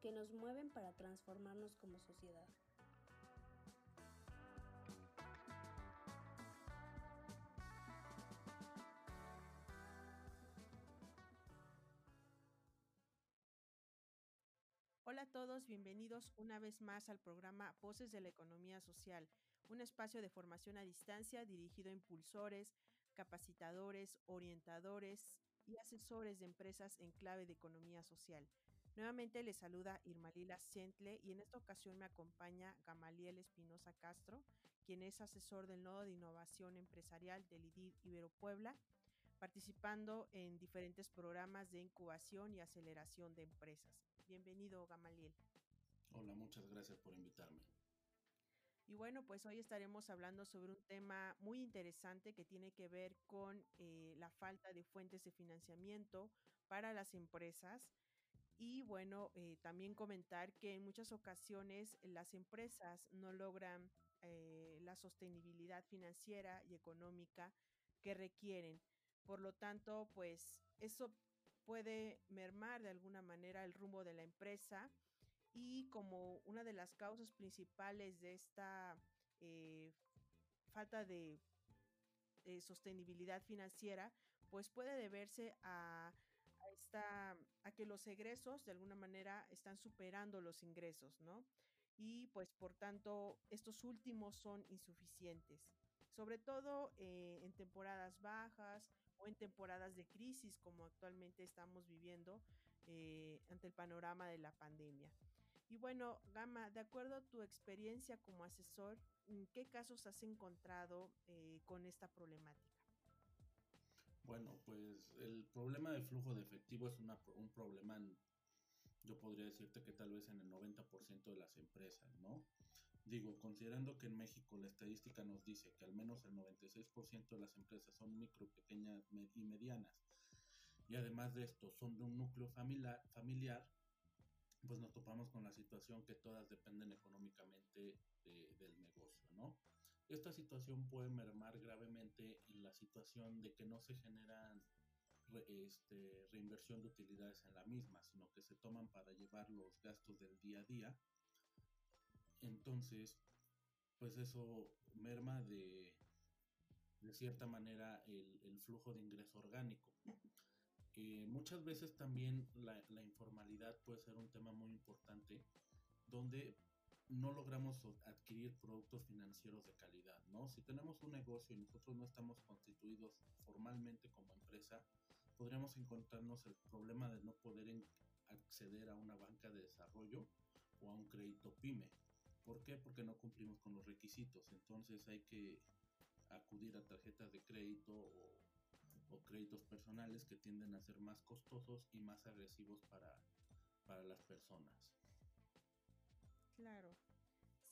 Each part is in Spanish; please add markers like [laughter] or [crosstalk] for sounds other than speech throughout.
que nos mueven para transformarnos como sociedad. Hola a todos, bienvenidos una vez más al programa Voces de la Economía Social, un espacio de formación a distancia dirigido a impulsores, capacitadores, orientadores y asesores de empresas en clave de economía social. Nuevamente les saluda Irma Lila Sentle y en esta ocasión me acompaña Gamaliel Espinosa Castro, quien es asesor del Nodo de Innovación Empresarial del IDID Ibero Puebla participando en diferentes programas de incubación y aceleración de empresas. Bienvenido, Gamaliel. Hola, muchas gracias por invitarme. Y bueno, pues hoy estaremos hablando sobre un tema muy interesante que tiene que ver con eh, la falta de fuentes de financiamiento para las empresas. Y bueno, eh, también comentar que en muchas ocasiones las empresas no logran eh, la sostenibilidad financiera y económica que requieren. Por lo tanto, pues eso puede mermar de alguna manera el rumbo de la empresa y como una de las causas principales de esta eh, falta de sostenibilidad financiera, pues puede deberse a, a que los egresos de alguna manera están superando los ingresos, ¿no? Y pues por tanto estos últimos son insuficientes sobre todo eh, en temporadas bajas o en temporadas de crisis como actualmente estamos viviendo eh, ante el panorama de la pandemia. Y bueno, Gama, de acuerdo a tu experiencia como asesor, ¿qué casos has encontrado eh, con esta problemática? Bueno, pues el problema de flujo de efectivo es un problema yo podría decirte que tal vez en el 90% de las empresas, ¿no? Digo, considerando que en México la estadística nos dice que al menos el 96% de las empresas son micro, pequeñas y medianas, y además de esto son de un núcleo familiar, pues nos topamos con la situación que todas dependen económicamente. Esta situación puede mermar gravemente en la situación de que no se generan este, reinversión de utilidades en la misma, sino que se toman para llevar los gastos del día a día. Entonces, pues eso merma de, de cierta manera el, flujo de ingreso orgánico. Eh, muchas veces también la, la, informalidad puede ser un tema muy importante donde no logramos adquirir productos financieros de calidad, ¿no? Si tenemos un negocio y nosotros no estamos constituidos formalmente como empresa, podríamos encontrarnos el problema de no poder acceder a una banca de desarrollo o a un crédito pyme. ¿Por qué? Porque no cumplimos con los requisitos. Entonces hay que acudir a tarjetas de crédito o, créditos personales que tienden a ser más costosos y más agresivos para, para las personas. Claro.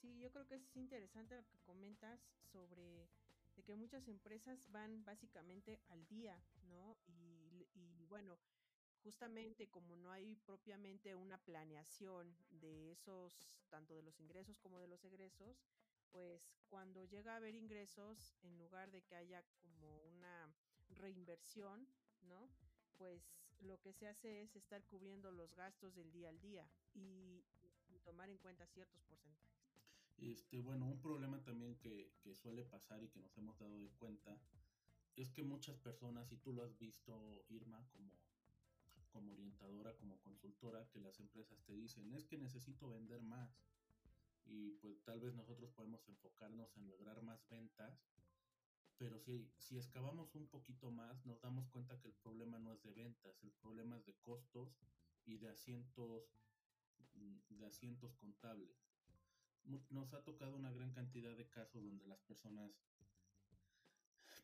Sí, yo creo que es interesante lo que comentas sobre de que muchas empresas van básicamente al día, ¿no? Y, y, bueno, justamente como no hay propiamente una planeación de esos, tanto de los ingresos como de los egresos, pues cuando llega a haber ingresos, en lugar de que haya como una reinversión, ¿no? pues lo que se hace es estar cubriendo los gastos del día al día y, tomar en cuenta ciertos porcentajes. Este, bueno, un problema también que, suele pasar y que nos hemos dado de cuenta es que muchas personas, y tú lo has visto, Irma, como, como orientadora, como consultora, que las empresas te dicen, es que necesito vender más. Y pues tal vez nosotros podemos enfocarnos en lograr más ventas pero si, si excavamos un poquito más, nos damos cuenta que el problema no es de ventas, el problema es de costos y de asientos, de asientos contables. Nos ha tocado una gran cantidad de casos donde las personas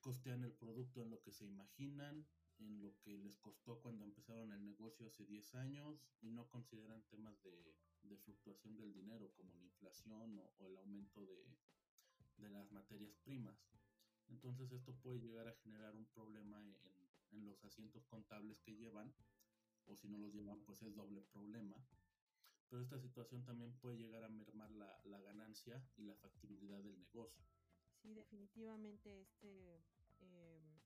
costean el producto en lo que se imaginan, en lo que les costó cuando empezaron el negocio hace 10 años y no consideran temas de, de fluctuación del dinero como la inflación o, el aumento de, de, las materias primas. Entonces esto puede llegar a generar un problema en, en los asientos contables que llevan o si no los llevan pues es doble problema. Pero esta situación también puede llegar a mermar la, la ganancia y la factibilidad del negocio. Sí, definitivamente este... Eh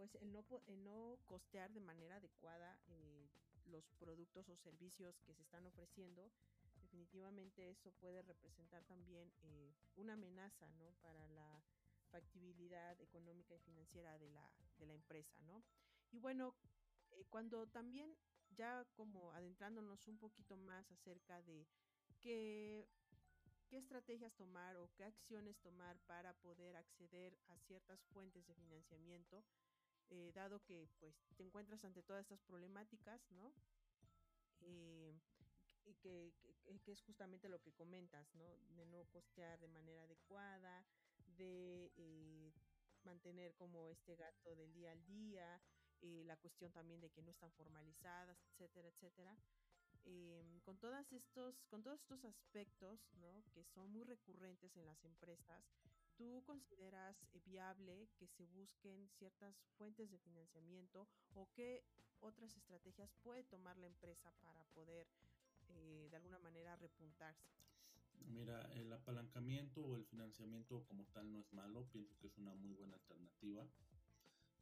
pues el no, el no costear de manera adecuada eh, los productos o servicios que se están ofreciendo, definitivamente eso puede representar también eh, una amenaza ¿no? para la factibilidad económica y financiera de la, de la empresa. ¿no? Y bueno, eh, cuando también ya como adentrándonos un poquito más acerca de qué, qué estrategias tomar o qué acciones tomar para poder acceder a ciertas fuentes de financiamiento, eh, dado que pues te encuentras ante todas estas problemáticas, ¿no? Eh, que, que, es justamente lo que comentas, ¿no? De no costear de manera adecuada, de eh, mantener como este gasto del día al día, eh, la cuestión también de que no están formalizadas, etcétera, etcétera. Eh, con, todas estos, con todos estos aspectos ¿no? que son muy recurrentes en las empresas, ¿Tú consideras eh, viable que se busquen ciertas fuentes de financiamiento o qué otras estrategias puede tomar la empresa para poder eh, de alguna manera repuntarse? Mira, el apalancamiento o el financiamiento como tal no es malo, pienso que es una muy buena alternativa.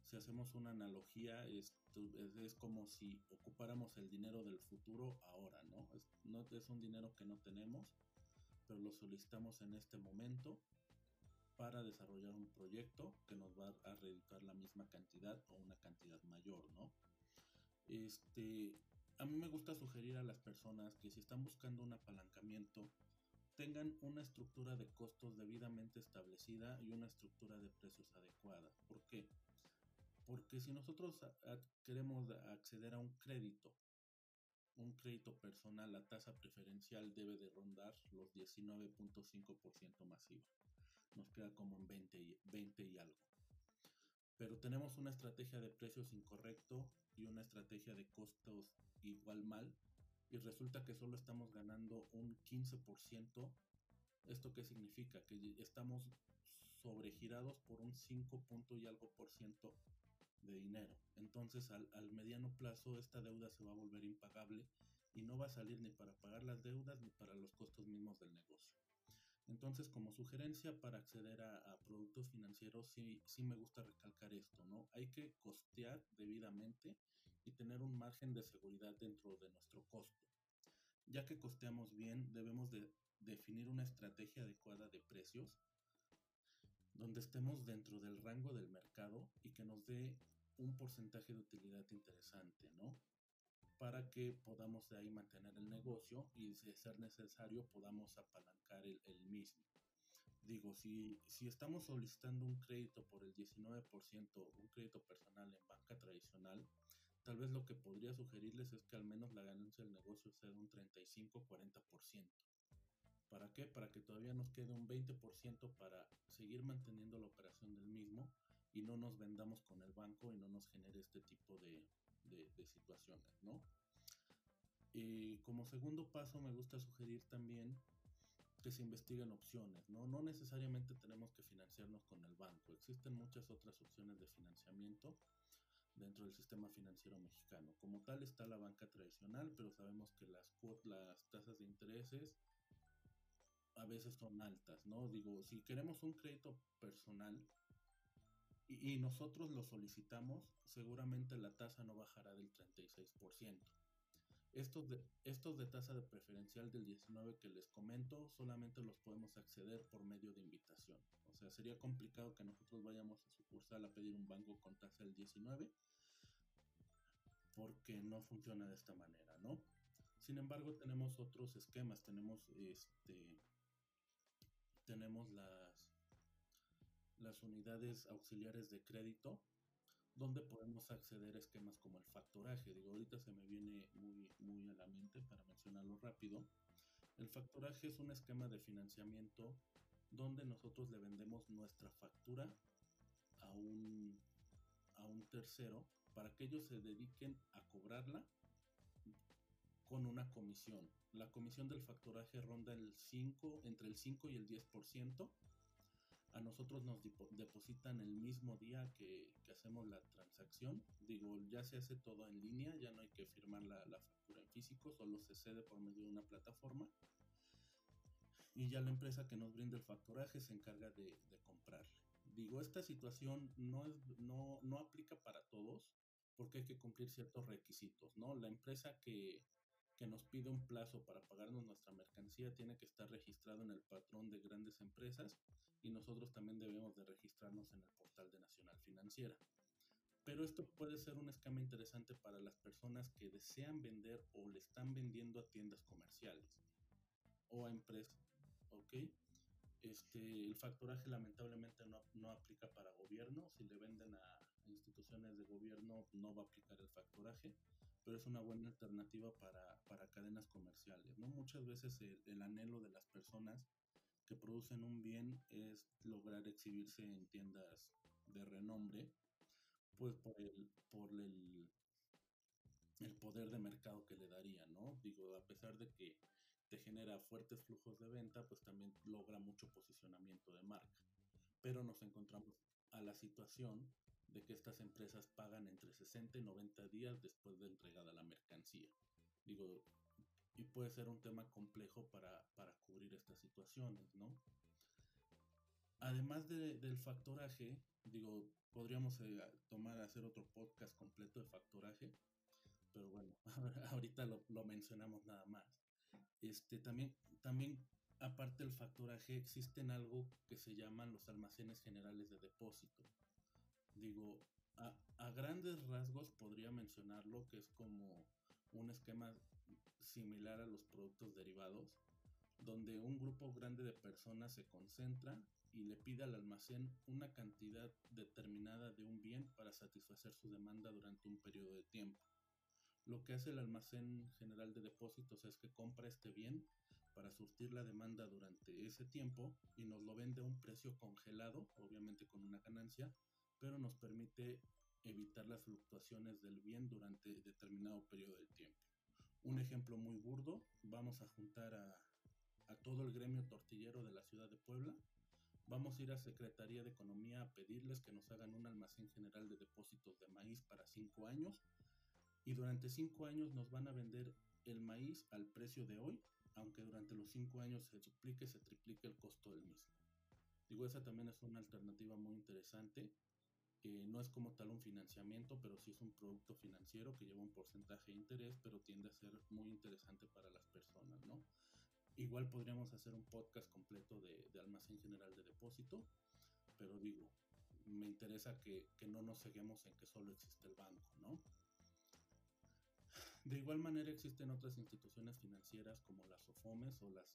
Si hacemos una analogía, es, es como si ocupáramos el dinero del futuro ahora, ¿no? Es, no es un dinero que no tenemos, pero lo solicitamos en este momento para desarrollar un proyecto que nos va a reeditar la misma cantidad o una cantidad mayor, ¿no? Este, a mí me gusta sugerir a las personas que si están buscando un apalancamiento, tengan una estructura de costos debidamente establecida y una estructura de precios adecuada. ¿Por qué? Porque si nosotros queremos acceder a un crédito, un crédito personal, la tasa preferencial debe de rondar los 19.5% masiva nos queda como en 20 y, 20 y algo. Pero tenemos una estrategia de precios incorrecto y una estrategia de costos igual mal y resulta que solo estamos ganando un 15%. ¿Esto qué significa? Que estamos sobregirados por un 5 punto y algo por ciento de dinero. Entonces al, al, mediano plazo esta deuda se va a volver impagable y no va a salir ni para pagar las deudas ni para los costos mismos del negocio. Entonces, como sugerencia para acceder a, productos financieros, sí, sí me gusta recalcar esto, ¿no? Hay que costear debidamente y tener un margen de seguridad dentro de nuestro costo. Ya que costeamos bien, debemos de definir una estrategia adecuada de precios donde estemos dentro del rango del mercado y que nos dé un porcentaje de utilidad interesante, ¿no? para que podamos de ahí mantener el negocio y si ser necesario podamos apalancar el, el mismo. Digo, si, si estamos solicitando un crédito por el 19%, un crédito personal en banca tradicional, tal vez lo que podría sugerirles es que al menos la ganancia del negocio sea de un 35-40%. ¿Para qué? Para que todavía nos quede un 20% para seguir manteniendo la operación del mismo y no nos vendamos con el banco y no nos genere este tipo de, de, situaciones, ¿no? Y como segundo paso me gusta sugerir también que se investiguen opciones, ¿no? No necesariamente tenemos que financiarnos con el banco, existen muchas otras opciones de financiamiento dentro del sistema financiero mexicano. Como tal está la banca tradicional, pero sabemos que las, las tasas de intereses a veces son altas, ¿no? Digo, si queremos un crédito personal, y, nosotros lo solicitamos, seguramente la tasa no bajará del 36%. Estos de, estos de tasa de preferencial del 19 que les comento solamente los podemos acceder por medio de invitación. O sea, sería complicado que nosotros vayamos a sucursal a pedir un banco con tasa del 19 porque no funciona de esta manera, ¿no? Sin embargo, tenemos otros esquemas, tenemos este tenemos las las unidades auxiliares de crédito, donde podemos acceder a esquemas como el factoraje. Digo, ahorita se me viene muy, muy a la mente para mencionarlo rápido. El factoraje es un esquema de financiamiento donde nosotros le vendemos nuestra factura a un, a un tercero para que ellos se dediquen a cobrarla con una comisión. La comisión del factoraje ronda el 5, entre el 5 y el 10%. A nosotros nos depositan el mismo día que, hacemos la transacción. Digo, ya se hace todo en línea, ya no hay que firmar la, factura en físico, solo se cede por medio de una plataforma. Y ya la empresa que nos brinda el factoraje se encarga de, de comprarle. Digo, esta situación no, es, no, no aplica para todos porque hay que cumplir ciertos requisitos, ¿no? La empresa que, que nos pide un plazo para pagarnos nuestra mercancía tiene que estar registrado en el patrón de grandes empresas y nosotros también debemos de registrarnos en el portal de Nacional Financiera. Pero esto puede ser un esquema interesante para las personas que desean vender o le están vendiendo a tiendas comerciales o a empresas, ¿ok? Este, el factoraje lamentablemente no, no aplica para gobierno, si le venden a instituciones de gobierno no va a aplicar el factoraje pero es una buena alternativa para, para cadenas comerciales, ¿no? Muchas veces el, anhelo de las personas que producen un bien es lograr exhibirse en tiendas de renombre, pues por el, por el, el poder de mercado que le daría, ¿no? Digo, a pesar de que te genera fuertes flujos de venta, pues también logra mucho posicionamiento de marca. Pero nos encontramos a la situación de que estas empresas pagan entre 60 y 90 días después de entregada la mercancía. Digo, y puede ser un tema complejo para, para cubrir estas situaciones, ¿no? Además del factoraje, digo, podríamos eh, tomar, hacer otro podcast completo de factoraje, pero bueno, [laughs] ahorita lo, lo, mencionamos nada más. Este, también, también, aparte del factoraje, existen algo que se llaman los almacenes generales de depósito digo, a, grandes rasgos podría mencionarlo que es como un esquema similar a los productos derivados, donde un grupo grande de personas se concentra y le pide al almacén una cantidad determinada de un bien para satisfacer su demanda durante un periodo de tiempo. Lo que hace el almacén general de depósitos es que compra este bien para surtir la demanda durante ese tiempo y nos lo vende a un precio congelado, obviamente con una ganancia, pero nos permite evitar las fluctuaciones del bien durante determinado periodo de tiempo. Un ejemplo muy burdo, vamos a juntar a, todo el gremio tortillero de la ciudad de Puebla, vamos a ir a Secretaría de Economía a pedirles que nos hagan un almacén general de depósitos de maíz para cinco años y durante cinco años nos van a vender el maíz al precio de hoy, aunque durante los cinco años se duplique, se triplique el costo del mismo. Digo, esa también es una alternativa muy interesante no es como tal un financiamiento, pero sí es un producto financiero que lleva un porcentaje de interés, pero tiende a ser muy interesante para las personas, ¿no? Igual podríamos hacer un podcast completo de, almacén general de depósito, pero digo, me interesa que, que no nos ceguemos en que solo existe el banco, ¿no? De igual manera existen otras instituciones financieras como las SOFOMES o las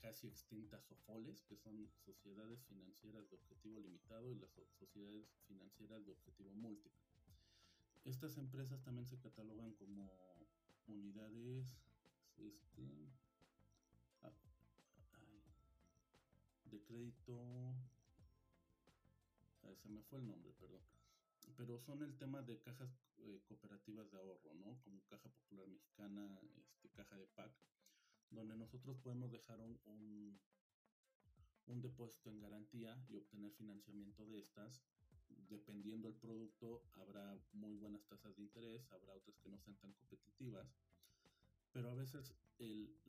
casi extintas SOFOLES, que son sociedades financieras de objetivo limitado y las sociedades financieras de objetivo múltiple. Estas empresas también se catalogan como unidades este, de crédito. se me fue el nombre, perdón pero son el tema de cajas eh, cooperativas de ahorro, ¿no? Como Caja Popular Mexicana, este, Caja de PAC, donde nosotros podemos dejar un, un, depósito en garantía y obtener financiamiento de estas. Dependiendo del producto, habrá muy buenas tasas de interés, habrá otras que no sean tan competitivas, pero a veces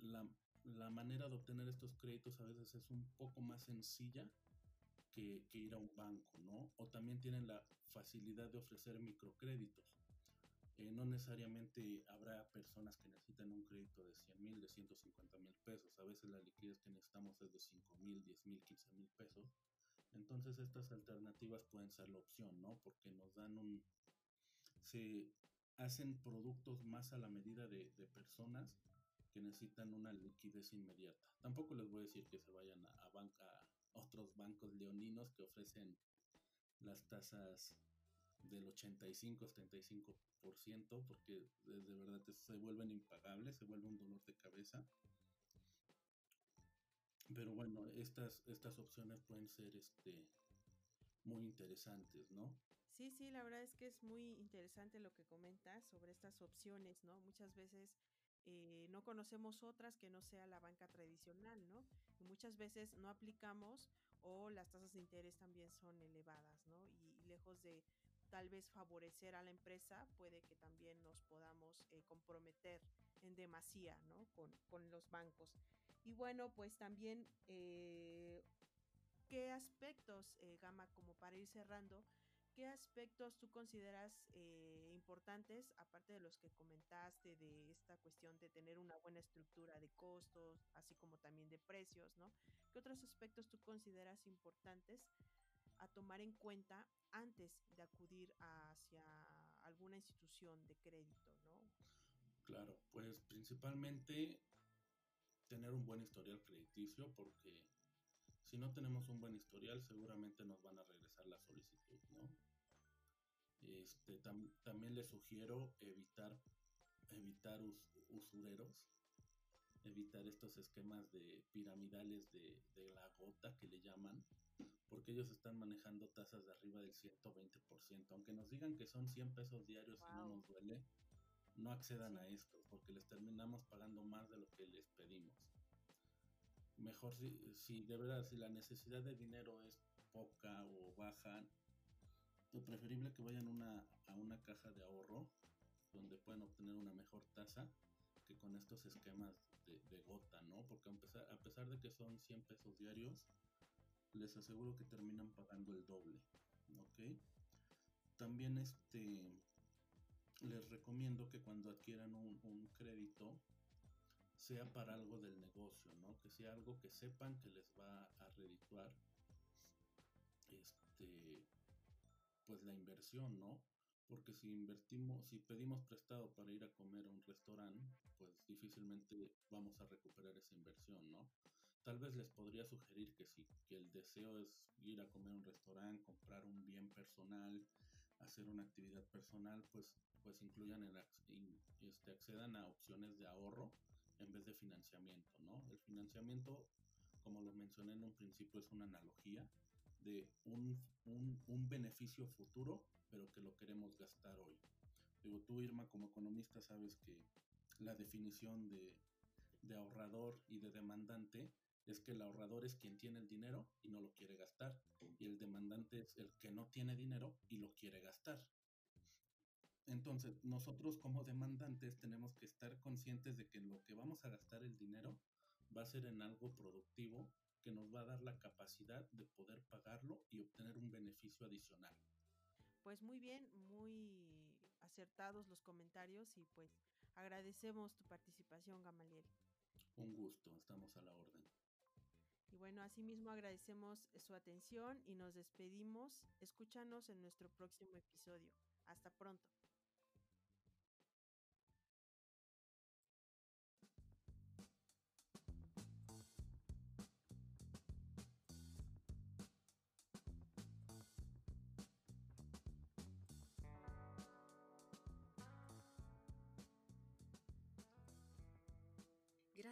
la, la manera de obtener estos créditos a veces es un poco más sencilla que, ir a un banco, ¿no? O también tienen la facilidad de ofrecer microcréditos. Eh, no necesariamente habrá personas que necesitan un crédito de 100 mil, de 150 mil pesos. A veces la liquidez que necesitamos es de 5 mil, 10 mil, 15 mil pesos. Entonces estas alternativas pueden ser la opción, ¿no? Porque nos dan un... Se hacen productos más a la medida de, personas que necesitan una liquidez inmediata. Tampoco les voy a decir que se vayan a, a banca otros bancos leoninos que ofrecen las tasas del 85-75% porque de, verdad se vuelven impagables, se vuelve un dolor de cabeza. Pero bueno, estas, estas opciones pueden ser este, muy interesantes, ¿no? Sí, sí, la verdad es que es muy interesante lo que comentas sobre estas opciones, ¿no? Muchas veces eh, no conocemos otras que no sea la banca tradicional, ¿no? Y muchas veces no aplicamos o las tasas de interés también son elevadas, ¿no? Y, lejos de tal vez favorecer a la empresa, puede que también nos podamos eh, comprometer en demasía, ¿no? Con, con, los bancos. Y bueno, pues también, eh, ¿qué aspectos, Gama, como para ir cerrando, ¿qué aspectos tú consideras eh, importantes, aparte de los que comentaste, de esta cuestión de tener una buena estructura de costos, así como también de precios, ¿no? ¿Qué otros aspectos tú consideras importantes a tomar en cuenta antes de acudir hacia alguna institución de crédito, ¿no? Claro, pues principalmente tener un buen historial crediticio porque si no tenemos un buen historial seguramente nos van a regresar la solicitud, ¿no? Este, también les sugiero evitar, evitar usureros, evitar estos esquemas de piramidales de, la gota que le llaman, porque ellos están manejando tasas de arriba del 120%. Aunque nos digan que son 100 pesos diarios y no nos duele, no accedan a esto, porque les terminamos pagando más de lo que les pedimos. Mejor si, si de verdad, si la necesidad de dinero es poca o baja, lo preferible que vayan una, a una caja de ahorro donde puedan obtener una mejor tasa que con estos esquemas de, gota, ¿no? Porque a pesar, de que son 100 pesos diarios, les aseguro que terminan pagando el doble, ¿ok? También este, les recomiendo que cuando adquieran un, un crédito, sea para algo del negocio, ¿no? Que sea algo que sepan que les va a redituar este, pues la inversión, ¿no? Porque si invertimos, si pedimos prestado para ir a comer a un restaurante, pues difícilmente vamos a recuperar esa inversión, ¿no? Tal vez les podría sugerir que si que el deseo es ir a comer a un restaurante, comprar un bien personal, hacer una actividad personal, pues, pues incluyan en, este, accedan a opciones de ahorro en vez de financiamiento, ¿no? El financiamiento, como lo mencioné en un principio, es una analogía de un, un, beneficio futuro, pero que lo queremos gastar hoy. Digo, tú, Irma, como economista, sabes que la definición de, de ahorrador y de demandante es que el ahorrador es quien tiene el dinero y no lo quiere gastar, y el demandante es el que no tiene dinero y lo quiere gastar. Entonces, nosotros como demandantes tenemos que estar conscientes de que lo que vamos a gastar el dinero va a ser en algo productivo que nos va a dar la capacidad de poder pagarlo y obtener un beneficio adicional. Pues muy bien, muy acertados los comentarios y pues agradecemos tu participación, Gamaliel. Un gusto, estamos a la orden. Y bueno, asimismo agradecemos su atención y nos despedimos. Escúchanos en nuestro próximo episodio. Hasta pronto.